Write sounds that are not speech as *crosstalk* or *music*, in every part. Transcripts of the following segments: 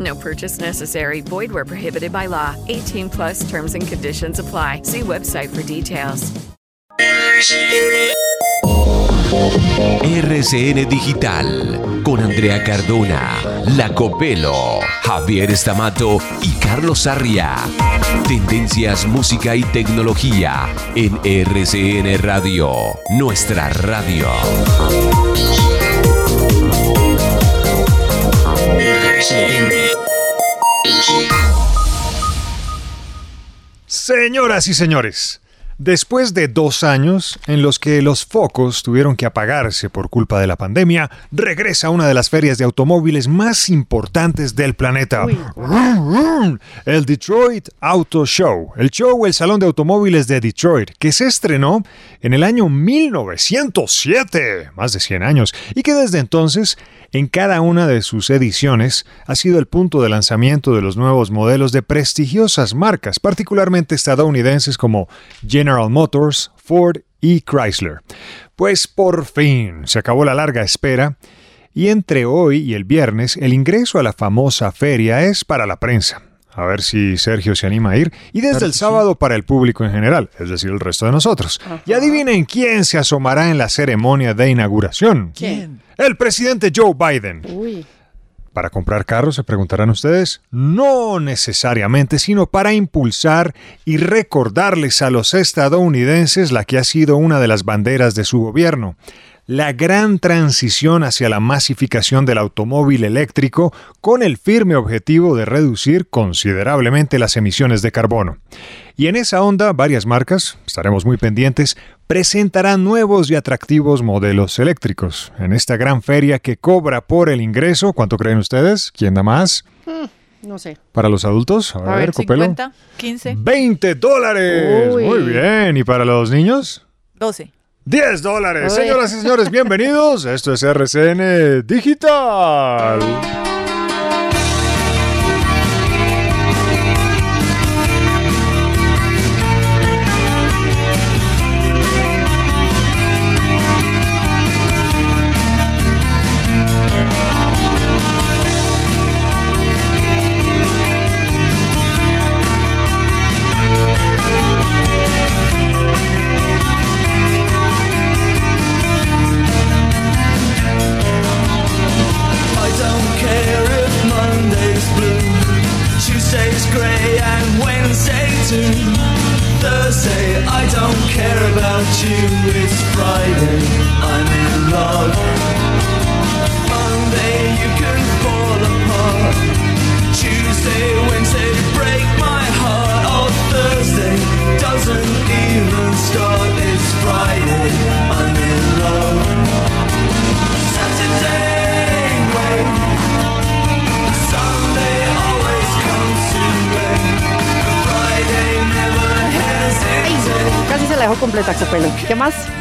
No purchase necessary. Void where prohibited by law. 18 plus terms and conditions apply. See website for details. RCN Digital con Andrea Cardona, Lacopelo, Javier Estamato y Carlos Sarria. Tendencias, música y tecnología en RCN Radio, nuestra radio. Señoras y señores, después de dos años en los que los focos tuvieron que apagarse por culpa de la pandemia, regresa una de las ferias de automóviles más importantes del planeta. El Detroit Auto Show, el show El Salón de Automóviles de Detroit, que se estrenó en el año 1907, más de 100 años, y que desde entonces en cada una de sus ediciones ha sido el punto de lanzamiento de los nuevos modelos de prestigiosas marcas, particularmente estadounidenses como General Motors, Ford y Chrysler. Pues por fin se acabó la larga espera y entre hoy y el viernes el ingreso a la famosa feria es para la prensa. A ver si Sergio se anima a ir. Y desde el sábado para el público en general, es decir, el resto de nosotros. Y adivinen quién se asomará en la ceremonia de inauguración. ¿Quién? El presidente Joe Biden. Uy. ¿Para comprar carros, se preguntarán ustedes? No necesariamente, sino para impulsar y recordarles a los estadounidenses la que ha sido una de las banderas de su gobierno, la gran transición hacia la masificación del automóvil eléctrico con el firme objetivo de reducir considerablemente las emisiones de carbono. Y en esa onda, varias marcas, estaremos muy pendientes, presentarán nuevos y atractivos modelos eléctricos en esta gran feria que cobra por el ingreso. ¿Cuánto creen ustedes? ¿Quién da más? No sé. ¿Para los adultos? A, A ver, Copelo. 50, 15, 20 dólares. Uy. Muy bien. ¿Y para los niños? 12. 10 dólares. Señoras y señores, bienvenidos. Esto es RCN Digital.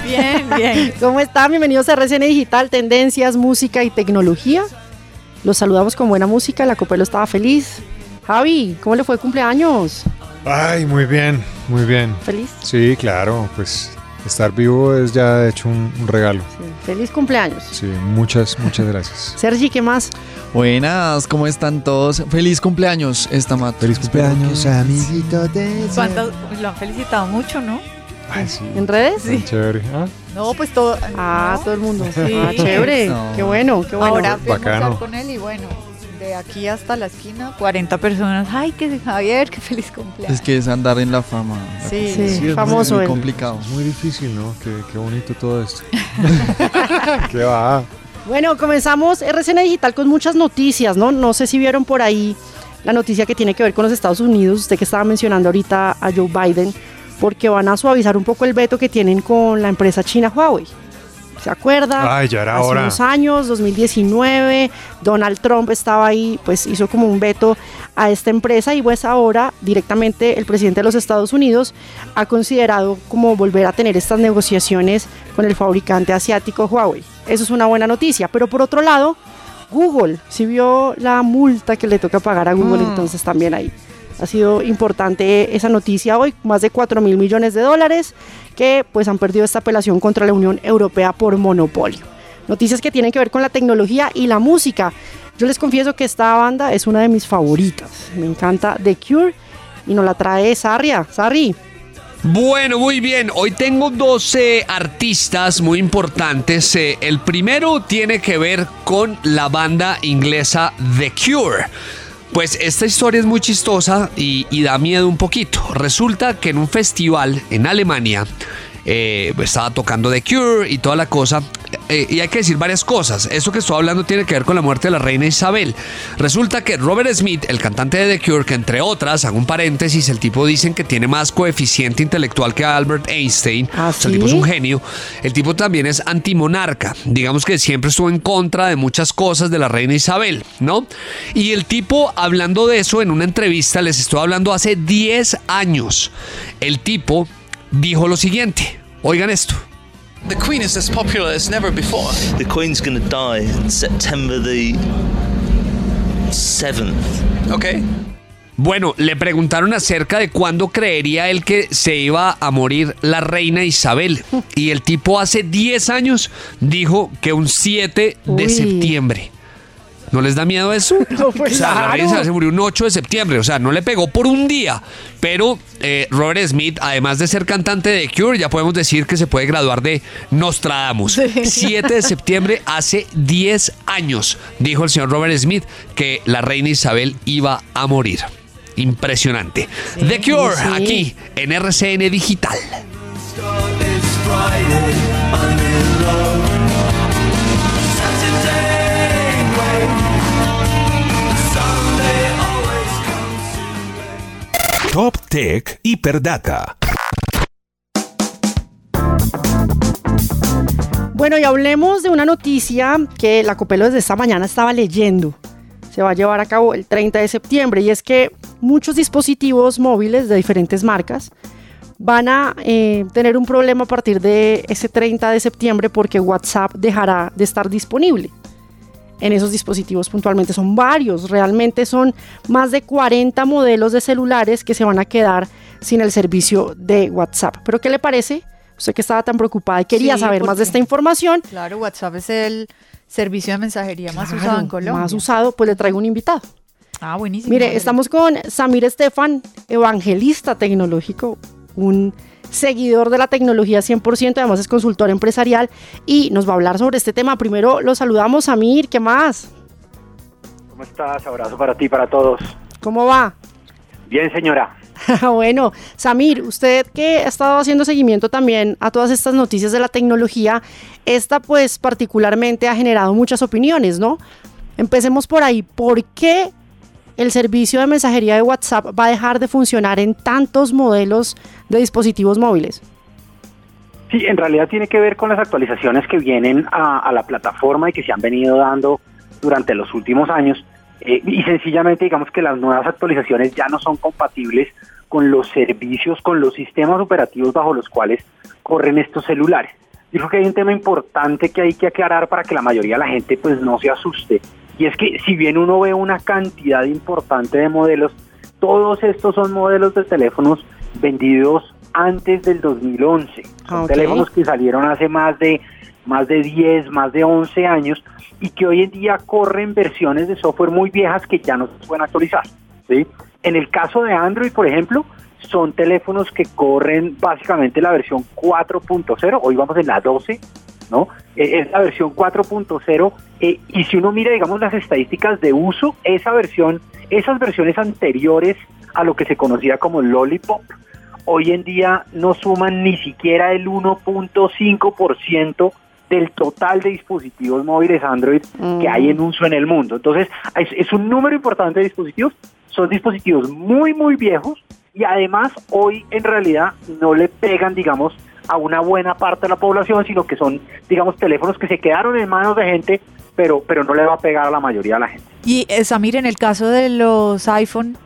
Bien, bien. *laughs* ¿Cómo están? Bienvenidos a RCN Digital, Tendencias, Música y Tecnología. Los saludamos con buena música, la Copelo estaba feliz. Javi, ¿cómo le fue el cumpleaños? Ay, muy bien, muy bien. ¿Feliz? Sí, claro, pues estar vivo es ya de hecho un, un regalo. Sí. Feliz cumpleaños. Sí, muchas, muchas gracias. *laughs* Sergi, ¿qué más? Buenas, ¿cómo están todos? Feliz cumpleaños, esta Mato. Feliz cumpleaños, amiguito de... ¿Cuántos? Lo han felicitado mucho, ¿no? Ay, sí. ¿En redes? tan Chévere. Ah, No, pues todo. Ah, no. todo el mundo. Sí. *laughs* Ah, chévere. No. Qué bueno, qué bueno. Ahora fui a con él y bueno. De aquí hasta la esquina, 40 personas. Ay, que Javier, qué feliz cumpleaños. Es que es andar en la fama. la Sí. Sí, es muy- famoso muy complicado. Es muy difícil, ¿no? Qué, qué bonito todo esto. *laughs* ¿Qué va? Bueno, comenzamos RCN Digital con muchas noticias, ¿no? No sé si vieron por ahí la noticia que tiene que ver con los Estados Unidos, usted que estaba mencionando ahorita a Joe Biden, porque van a suavizar un poco el veto que tienen con la empresa china Huawei. ¿Se acuerda? Ay, ya era Hace hora. unos años, 2019, Donald Trump estaba ahí, pues hizo como un veto a esta empresa y pues ahora directamente el presidente de los Estados Unidos ha considerado como volver a tener estas negociaciones con el fabricante asiático Huawei. Eso es una buena noticia, pero por otro lado, Google, si vio la multa que le toca pagar a Google, entonces también ahí ha sido importante esa noticia hoy, más de 4 mil millones de dólares que pues han perdido esta apelación contra la Unión Europea por monopolio. Noticias que tienen que ver con la tecnología y la música. Yo les confieso que esta banda es una de mis favoritas. Me encanta The Cure y nos la trae Sarria. Sarri. Bueno, muy bien. Hoy tengo 12 artistas muy importantes. Eh, el primero tiene que ver con la banda inglesa The Cure. Pues esta historia es muy chistosa y, da miedo un poquito. Resulta que en un festival en Alemania eh, estaba tocando The Cure y toda la cosa. Eh, y hay que decir varias cosas. Eso que estoy hablando tiene que ver con la muerte de la reina Isabel. Resulta que Robert Smith, el cantante de The Cure, que entre otras, hago un paréntesis, el tipo dicen que tiene más coeficiente intelectual que Albert Einstein. ¿Ah, O sea, el tipo es un genio. El tipo también es antimonarca. Digamos que siempre estuvo en contra de muchas cosas de la reina Isabel, ¿no? Y el tipo, hablando de eso en una entrevista, les estoy hablando hace 10 años. El tipo dijo lo siguiente. Oigan esto. The Queen is as popular as never before. The Queen's going to die September the 7th. Okay. Bueno, le preguntaron acerca de cuándo creería él que se iba a morir la reina Isabel. Y el tipo hace 10 años dijo que un 7 de Uy. septiembre. ¿No les da miedo eso? *laughs* No, pues o sea, la claro. reina Isabel se murió un 8 de septiembre. O sea, no le pegó por un día. Pero eh, Robert Smith, además de ser cantante de Cure, ya podemos decir que se puede graduar de Nostradamus. Sí. 7 de septiembre, hace 10 años, dijo el señor Robert Smith que la reina Isabel iba a morir. Impresionante. The Cure, sí. aquí en RCN Digital. Top Tech Hiperdata. Bueno, y hablemos de una noticia que la Copelo desde esta mañana estaba leyendo. Se va a llevar a cabo el 30 de septiembre y es que muchos dispositivos móviles de diferentes marcas van a eh, tener un problema a partir de ese 30 de septiembre porque WhatsApp dejará de estar disponible. En esos dispositivos puntualmente son varios, realmente son más de 40 modelos de celulares que se van a quedar sin el servicio de WhatsApp. ¿Pero qué le parece? Usted que estaba tan preocupada y quería Sí, saber más de esta información, Claro, WhatsApp es el servicio de mensajería más usado en Colombia. Más usado, pues le traigo un invitado. Ah, buenísimo. Mire, estamos con Samir Estefan, evangelista tecnológico, un seguidor de la tecnología 100%, además es consultor empresarial y nos va a hablar sobre este tema. Primero lo saludamos, Samir, ¿qué más? ¿Cómo estás? Abrazo para ti, para todos. ¿Cómo va? Bien, señora. *laughs* bueno, Samir, usted que ha estado haciendo seguimiento también a todas estas noticias de la tecnología, esta pues particularmente ha generado muchas opiniones, ¿no? Empecemos por ahí. ¿Por qué el servicio de mensajería de WhatsApp va a dejar de funcionar en tantos modelos de dispositivos móviles? Sí, en realidad tiene que ver con las actualizaciones que vienen a, la plataforma y que se han venido dando durante los últimos años. Eh, y sencillamente digamos que las nuevas actualizaciones ya no son compatibles con los servicios, con los sistemas operativos bajo los cuales corren estos celulares. Yo creo que hay un tema importante que hay que aclarar para que la mayoría de la gente pues no se asuste. Y es que si bien uno ve una cantidad importante de modelos, todos estos son modelos de teléfonos vendidos antes del 2011. Son Ok. teléfonos que salieron hace más de más de 10, más de 11 años y que hoy en día corren versiones de software muy viejas que ya no se pueden actualizar. ¿sí? En el caso de Android, por ejemplo, son teléfonos que corren básicamente la versión 4.0, hoy vamos en la 12, ¿no? Eh, es la versión 4.0 eh, y si uno mira, digamos, las estadísticas de uso, esa versión, esas versiones anteriores a lo que se conocía como Lollipop, hoy en día no suman ni siquiera el 1.5% del total de dispositivos móviles Android que hay en uso en el mundo. Entonces, es, es un número importante de dispositivos, son dispositivos muy, muy viejos y además hoy en realidad no le pegan, digamos, a una buena parte de la población, sino que son, digamos, teléfonos que se quedaron en manos de gente, pero, pero no le va a pegar a la mayoría de la gente. Y eh, Samir, en el caso de los iPhone,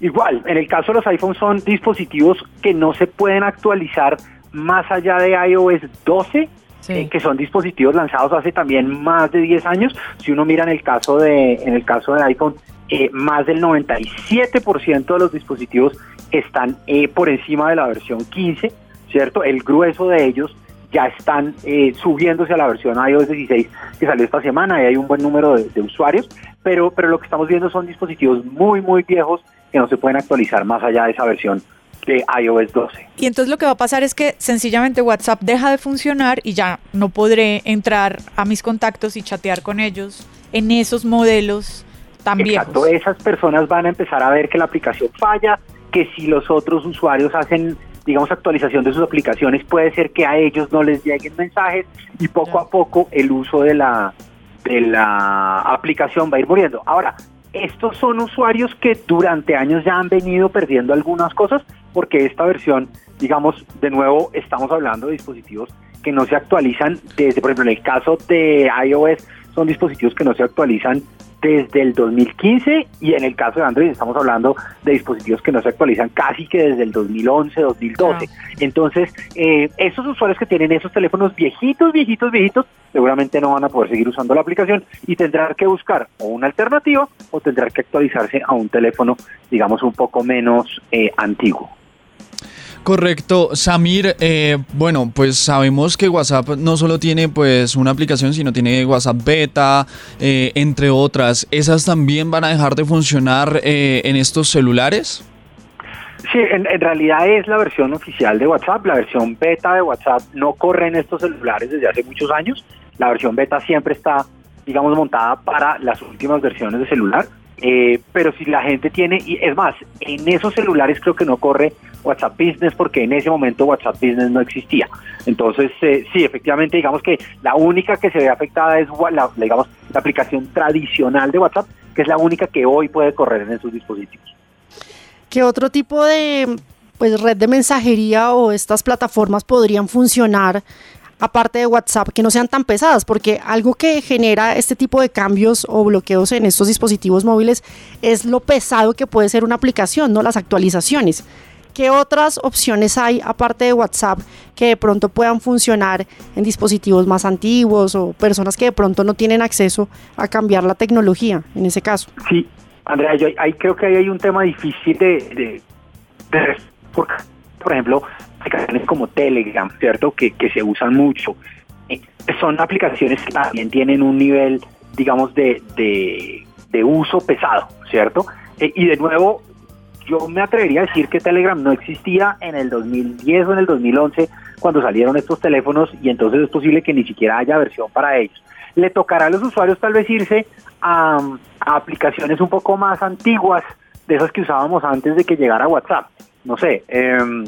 Igual, en el caso de los iPhones son dispositivos que no se pueden actualizar más allá de iOS 12, eh, que son dispositivos lanzados hace también más de 10 años. Si uno mira en el caso de, en el caso de iPhone, eh, más del 97% de los dispositivos están eh, por encima de la versión 15, ¿cierto? El grueso de ellos ya están subiéndose a la versión iOS 16 que salió esta semana y hay un buen número de, de usuarios, pero, pero lo que estamos viendo son dispositivos muy, muy viejos que no se pueden actualizar más allá de esa versión de iOS 12. Y entonces lo que va a pasar es que sencillamente WhatsApp deja de funcionar y ya no podré entrar a mis contactos y chatear con ellos en esos modelos tan Exacto, viejos. esas personas van a empezar a ver que la aplicación falla, que si los otros usuarios hacen digamos actualización de sus aplicaciones puede ser que a ellos no les lleguen mensajes y poco a poco el uso de la de la aplicación va a ir muriendo. Ahora, estos son usuarios que durante años ya han venido perdiendo algunas cosas porque esta versión, digamos, de nuevo estamos hablando de dispositivos que no se actualizan desde, por ejemplo, en el caso de iOS, son dispositivos que no se actualizan desde el 2015 y en el caso de Android estamos hablando de dispositivos que no se actualizan casi que desde el 2011, 2012. Entonces, eh, esos usuarios que tienen esos teléfonos viejitos, viejitos, viejitos, seguramente no van a poder seguir usando la aplicación y tendrán que buscar o una alternativa o tendrán que actualizarse a un teléfono, digamos, un poco menos eh, antiguo. Correcto, Samir. eh, bueno, pues sabemos que WhatsApp no solo tiene pues una aplicación, sino tiene WhatsApp Beta, eh, entre otras. ¿Esas también van a dejar de funcionar eh, en estos celulares? Sí, en, en realidad es la versión oficial de WhatsApp. La versión beta de WhatsApp no corre en estos celulares desde hace muchos años. La versión beta siempre está, digamos, montada para las últimas versiones de celular. Eh, pero si la gente tiene, y es más, en esos celulares creo que no corre WhatsApp Business porque en ese momento WhatsApp Business no existía. Entonces, eh, sí, efectivamente, digamos que la única que se ve afectada es la, digamos, la aplicación tradicional de WhatsApp, que es la única que hoy puede correr en esos dispositivos. ¿Qué otro tipo de pues, red de mensajería o estas plataformas podrían funcionar aparte de WhatsApp que no sean tan pesadas? Porque algo que genera este tipo de cambios o bloqueos en estos dispositivos móviles es lo pesado que puede ser una aplicación, ¿no? Las actualizaciones. ¿Qué otras opciones hay aparte de WhatsApp que de pronto puedan funcionar en dispositivos más antiguos o personas que de pronto no tienen acceso a cambiar la tecnología en ese caso? Sí, Andrea, yo creo que ahí hay un tema difícil de, de, por ejemplo, aplicaciones como Telegram, ¿cierto? Que, que se usan mucho. Eh, son aplicaciones que también tienen un nivel, digamos, de, de, uso pesado, ¿cierto? Eh, y de nuevo, yo me atrevería a decir que Telegram no existía en el 2010 o en el 2011 cuando salieron estos teléfonos y entonces es posible que ni siquiera haya versión para ellos. Le tocará a los usuarios tal vez irse a, a aplicaciones un poco más antiguas, de esas que usábamos antes de que llegara WhatsApp. No sé, em,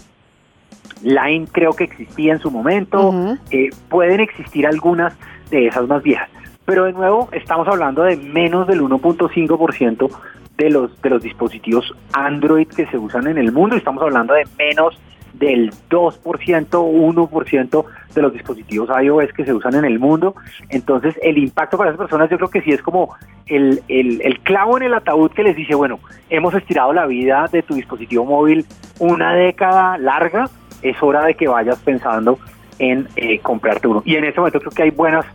Line creo que existía en su momento, eh, pueden existir algunas de esas más viejas, pero de nuevo estamos hablando de menos del 1.5% de los de los dispositivos Android que se usan en el mundo, estamos hablando de menos del 2%, 1% de los dispositivos iOS que se usan en el mundo. Entonces, el impacto para esas personas yo creo que sí es como el, el, clavo en el ataúd que les dice, bueno, hemos estirado la vida de tu dispositivo móvil una década larga, es hora de que vayas pensando en eh, comprarte uno. Y en este momento creo que hay buenas,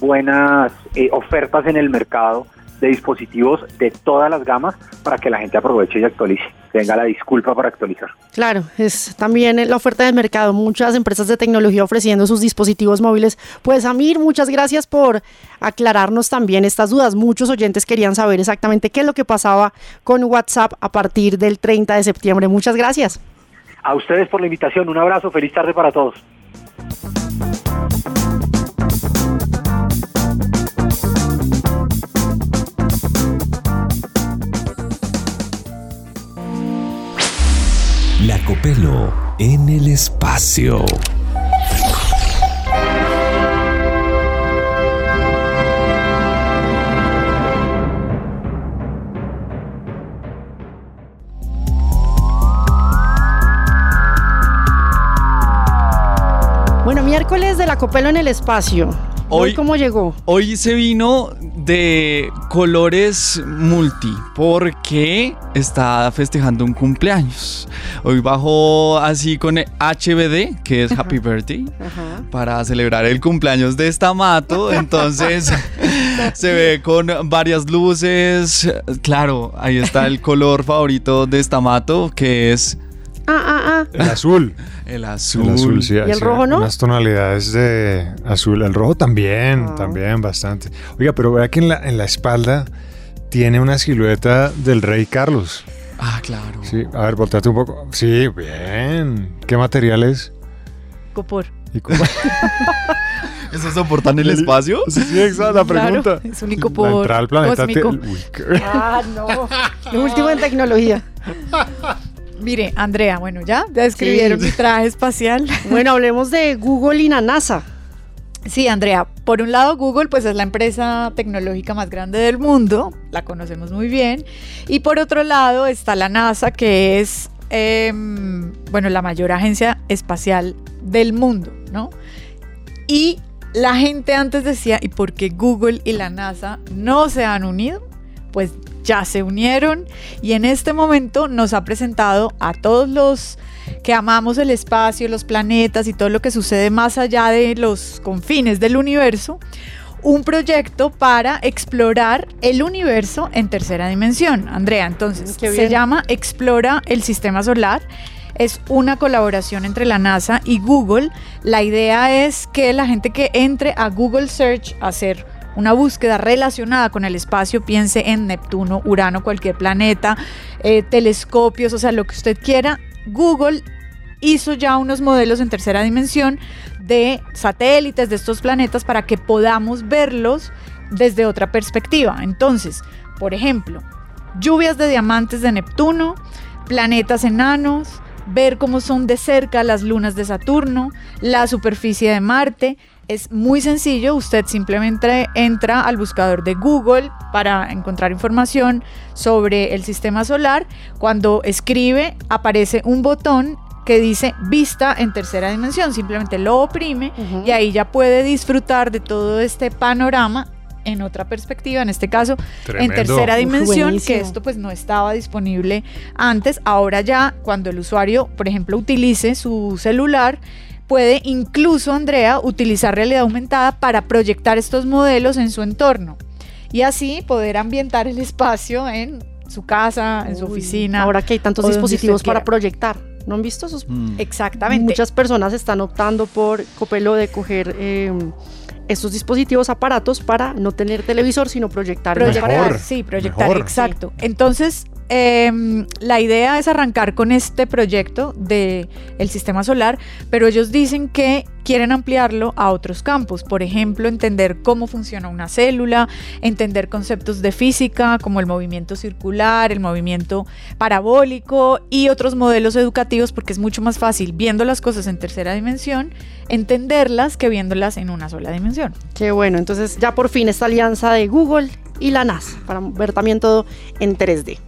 buenas eh, ofertas en el mercado de dispositivos de todas las gamas para que la gente aproveche y actualice. Tenga la disculpa para actualizar. Claro, es también la oferta del mercado. Muchas empresas de tecnología ofreciendo sus dispositivos móviles. Pues Amir, muchas gracias por aclararnos también estas dudas. Muchos oyentes querían saber exactamente qué es lo que pasaba con WhatsApp a partir del 30 de septiembre. Muchas gracias. A ustedes por la invitación. Un abrazo. Feliz tarde para todos. En el espacio. Bueno, miércoles de la Copelo en el espacio. Hoy, ¿Cómo llegó? Hoy se vino de colores multi porque está festejando un cumpleaños. Hoy bajó así con HBD, que es Happy Birthday, para celebrar el cumpleaños de Stamato. *laughs* Entonces se ve con varias luces. Claro, ahí está el color favorito de Stamato, que es Ah, ah, ah. El azul. *laughs* el azul. El azul, sí. ¿Y el sí, rojo no? Unas tonalidades de azul. El rojo también, Ah. también bastante. Oiga, pero vea que en la, en la espalda tiene una silueta del rey Carlos. Ah, claro. Sí, a ver, volteate un poco. Sí, bien. ¿Qué material es? Copor. ¿Y cómo? *laughs* ¿Eso soportan el espacio? Sí, sí, es la Claro, pregunta. es un icopor La entrada al planeta. te- cósmico. Uy, qué- Ah, no. *laughs* Lo último en tecnología. Mire, Andrea, bueno, ya, ya describieron Sí. mi traje espacial. *laughs* Bueno, hablemos de Google y la NASA. Sí, Andrea, por un lado Google pues es la empresa tecnológica más grande del mundo, la conocemos muy bien, y por otro lado está la NASA que es, em, bueno, la mayor agencia espacial del mundo, ¿no? Y la gente antes decía, ¿y por qué Google y la NASA no se han unido? Pues ya se unieron y en este momento nos ha presentado a todos los que amamos el espacio, los planetas y todo lo que sucede más allá de los confines del universo, un proyecto para explorar el universo en tercera dimensión. Andrea, entonces, se llama Explora el Sistema Solar. Es una colaboración entre la NASA y Google. La idea es que la gente que entre a Google Search a hacer una búsqueda relacionada con el espacio, piense en Neptuno, Urano, cualquier planeta, eh, telescopios, o sea, lo que usted quiera. Google hizo ya unos modelos en tercera dimensión de satélites de estos planetas para que podamos verlos desde otra perspectiva. Entonces, por ejemplo, lluvias de diamantes de Neptuno, planetas enanos, ver cómo son de cerca las lunas de Saturno, la superficie de Marte. Es muy sencillo, usted simplemente entra al buscador de Google para encontrar información sobre el sistema solar. Cuando escribe aparece un botón que dice vista en tercera dimensión, simplemente lo oprime y ahí ya puede disfrutar de todo este panorama en otra perspectiva, en este caso Tremendo. en tercera dimensión, que esto pues no estaba disponible antes. Ahora ya cuando el usuario, por ejemplo, utilice su celular, puede incluso, Andrea, utilizar realidad aumentada para proyectar estos modelos en su entorno y así poder ambientar el espacio en su casa, en su oficina. Ahora que hay tantos dispositivos para proyectar. ¿No han visto esos? Mm. Exactamente. Muchas personas están optando por Copelo de coger eh, estos dispositivos, aparatos para no tener televisor, sino proyectar. Proyectar, sí, proyectar, mejor. exacto. Entonces, em, la idea es arrancar con este proyecto de el sistema solar, pero ellos dicen que quieren ampliarlo a otros campos, por ejemplo, entender cómo funciona una célula, entender conceptos de física como el movimiento circular, el movimiento parabólico y otros modelos educativos, porque es mucho más fácil viendo las cosas en tercera dimensión, entenderlas que viéndolas en una sola dimensión. Qué bueno, entonces ya por fin esta alianza de Google y la NASA para ver también todo en 3D.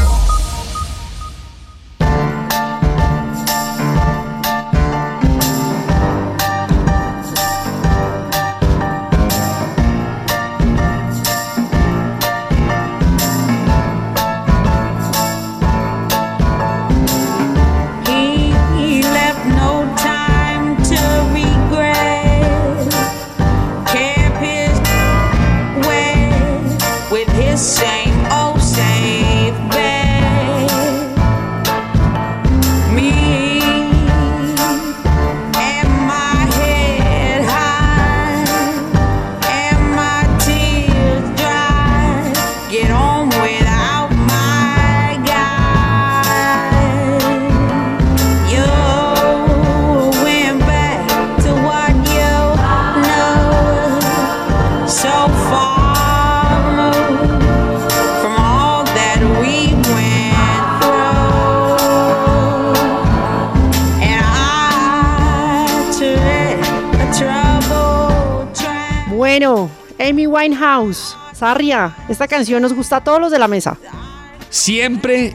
Winehouse. Sarria, esta canción nos gusta a todos los de la mesa. Siempre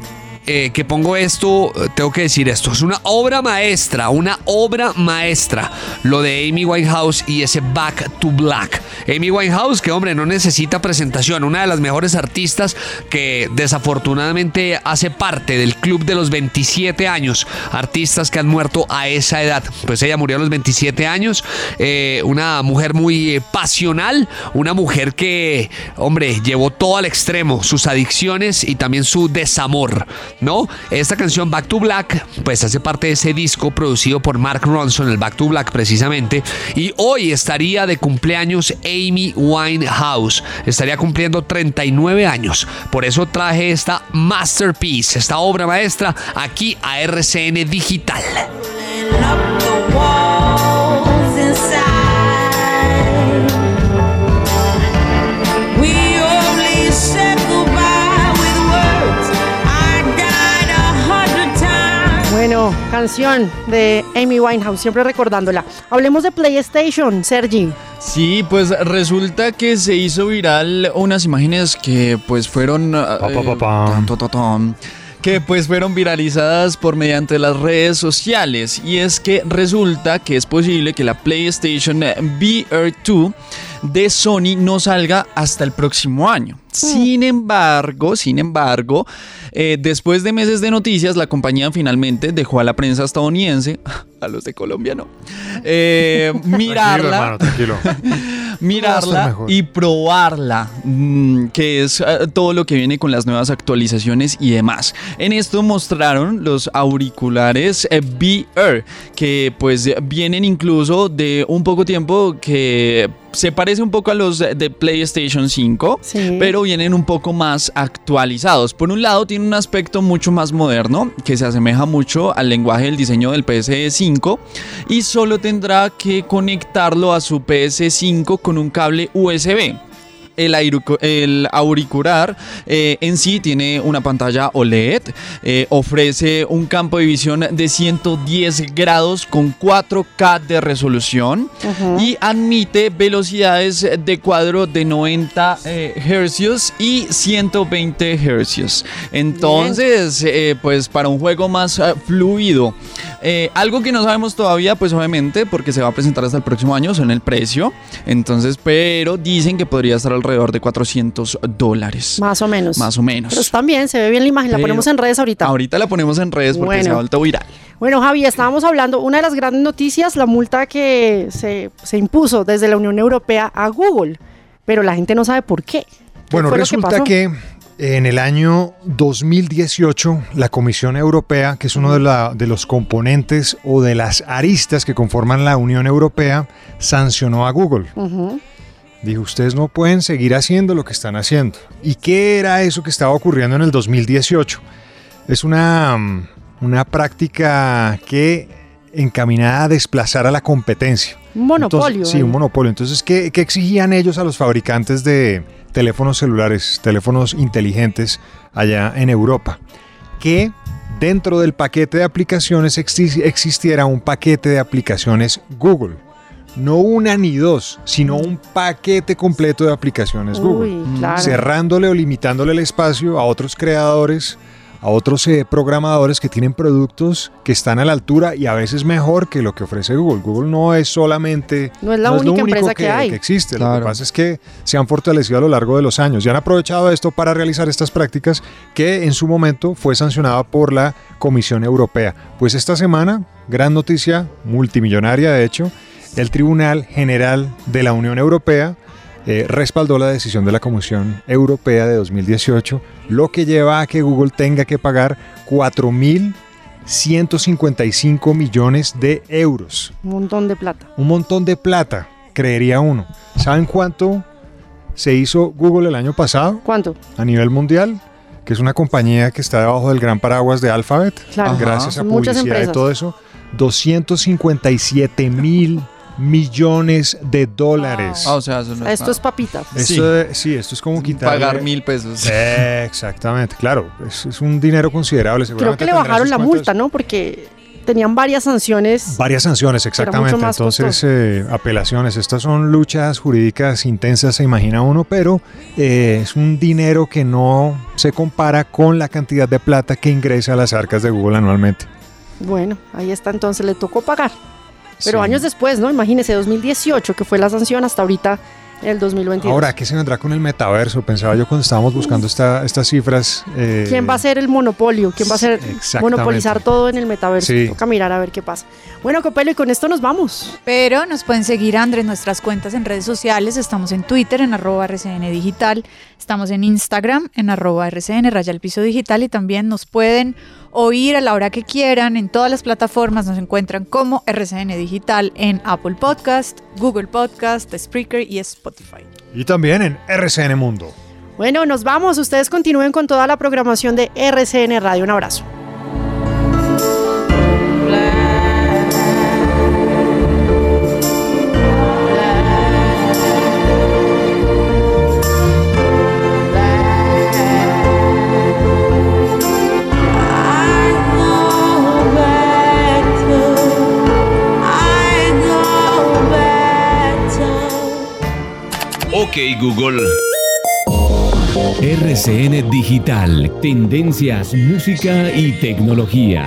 eh, que pongo esto, eh, tengo que decir esto. Es una obra maestra, una obra maestra. Lo de Amy Winehouse y ese Back to Black. Amy Winehouse, que hombre, no necesita presentación. Una de las mejores artistas que desafortunadamente hace parte del club de los 27 años. Artistas que han muerto a esa edad. Pues ella murió a los 27 años. Eh, una mujer muy pasional. Una mujer que, hombre, llevó todo al extremo. Sus adicciones y también su desamor. ¿No? Esta canción Back to Black, pues hace parte de ese disco producido por Mark Ronson, el Back to Black precisamente, y hoy estaría de cumpleaños Amy Winehouse, estaría cumpliendo 39 años, por eso traje esta masterpiece, esta obra maestra, aquí a RCN Digital. Canción de Amy Winehouse, siempre recordándola. Hablemos de PlayStation, Sergi. Sí, pues resulta que se hizo viral unas imágenes que pues fueron... Pa, pa, pa, eh, que pues fueron viralizadas por mediante las redes sociales y es que resulta que es posible que la PlayStation VR2 de Sony no salga hasta el próximo año. Sin embargo, sin embargo, eh, después de meses de noticias, la compañía finalmente dejó a la prensa estadounidense, *laughs* a los de Colombia no, eh, *laughs* mirarla hermano, tranquilo. *laughs* mirarla y probarla, mm, que es eh, todo lo que viene con las nuevas actualizaciones y demás. En esto mostraron los auriculares eh, VR, que pues vienen incluso de un poco tiempo que se parece un poco a los de PlayStation 5, pero vienen un poco más actualizados. Por un lado, tiene un aspecto mucho más moderno, que se asemeja mucho al lenguaje del diseño del PS5, y solo tendrá que conectarlo a su PS5 con un cable USB. El, el auricular eh, en sí tiene una pantalla OLED, eh, ofrece un campo de visión de 110 grados con 4K de resolución y admite velocidades de cuadro de 90 eh, Hz y 120 Hz. Entonces, eh, pues para un juego más fluido. Algo que no sabemos todavía, pues obviamente, porque se va a presentar hasta el próximo año, son el precio. Entonces, pero dicen que podría estar alrededor de 400 dólares. Más o menos. Más o menos. Pero también se ve bien la imagen, la Pero ponemos en redes ahorita. Ahorita la ponemos en redes porque Bueno. se ha vuelto viral. Bueno, Javi, estábamos hablando, una de las grandes noticias, la multa que se, se impuso desde la Unión Europea a Google, pero la gente no sabe por qué. ¿Qué Bueno, resulta que, en el año 2018 la Comisión Europea, que es uno de, la- de los componentes o de las aristas que conforman la Unión Europea, sancionó a Google. Ujú. Dijo, ustedes no pueden seguir haciendo lo que están haciendo. ¿Y qué era eso que estaba ocurriendo en el 2018? Es una, mm, una práctica que encaminada a desplazar a la competencia. Un monopolio. Entonces, sí, ¿eh? un monopolio. Entonces, ¿qué, qué exigían ellos a los fabricantes de teléfonos celulares, teléfonos inteligentes allá en Europa? Que dentro del paquete de aplicaciones exi- existiera un paquete de aplicaciones Google. No una ni dos, sino un paquete completo de aplicaciones Google. Uy, claro. Cerrándole o limitándole el espacio a otros creadores, a otros eh, programadores que tienen productos que están a la altura y a veces mejor que lo que ofrece Google. Google no es solamente... No es la lo única único empresa que hay. existe. Lo Claro. que pasa es que se han fortalecido a lo largo de los años y han aprovechado esto para realizar estas prácticas que en su momento fue sancionada por la Comisión Europea. Pues esta semana, gran noticia, multimillonaria de hecho, el Tribunal General de la Unión Europea eh, respaldó la decisión de la Comisión Europea de 2018, lo que lleva a que Google tenga que pagar 4.155 millones de euros. Un montón de plata. Un montón de plata, creería uno. ¿Saben cuánto se hizo Google el año pasado? ¿Cuánto? A nivel mundial, que es una compañía que está debajo del gran paraguas de Alphabet, Claro. gracias a publicidad y todo eso, 257 mil millones de dólares. Ah, o sea, eso no es Esto nada. es papita. Esto Sí. esto es como quitar Pagar mil pesos. Exactamente, claro, es, es un dinero considerable. Creo que le bajaron la multa, ¿no? Porque tenían varias sanciones. Varias sanciones, exactamente. Entonces, eh, apelaciones. Estas son luchas jurídicas intensas, se imagina uno, pero eh, es un dinero que no se compara con la cantidad de plata que ingresa a las arcas de Google anualmente. Bueno, ahí está, entonces le tocó pagar. Pero Sí. años después, ¿no? Imagínese, 2018, que fue la sanción, hasta ahorita, el 2022. Ahora, ¿qué se vendrá con el metaverso? Pensaba yo cuando estábamos buscando esta- estas cifras. eh, ¿Quién va a ser el monopolio? ¿Quién va a ser monopolizar todo en el metaverso? Sí. Toca mirar a ver qué pasa. Bueno, Copelo, y con esto nos vamos. Pero nos pueden seguir, Andrés, en nuestras cuentas en redes sociales. Estamos en Twitter, en arroba RCN Digital. Estamos en Instagram, en arroba RCN, raya el piso digital. Y también nos pueden oír a la hora que quieran. En todas las plataformas nos encuentran como RCN Digital en Apple Podcast, Google Podcast, Spreaker y Spotify. Y también en RCN Mundo. Bueno, nos vamos. Ustedes continúen con toda la programación de RCN Radio. Un abrazo. Ok Google. RCN Digital, tendencias, música y tecnología.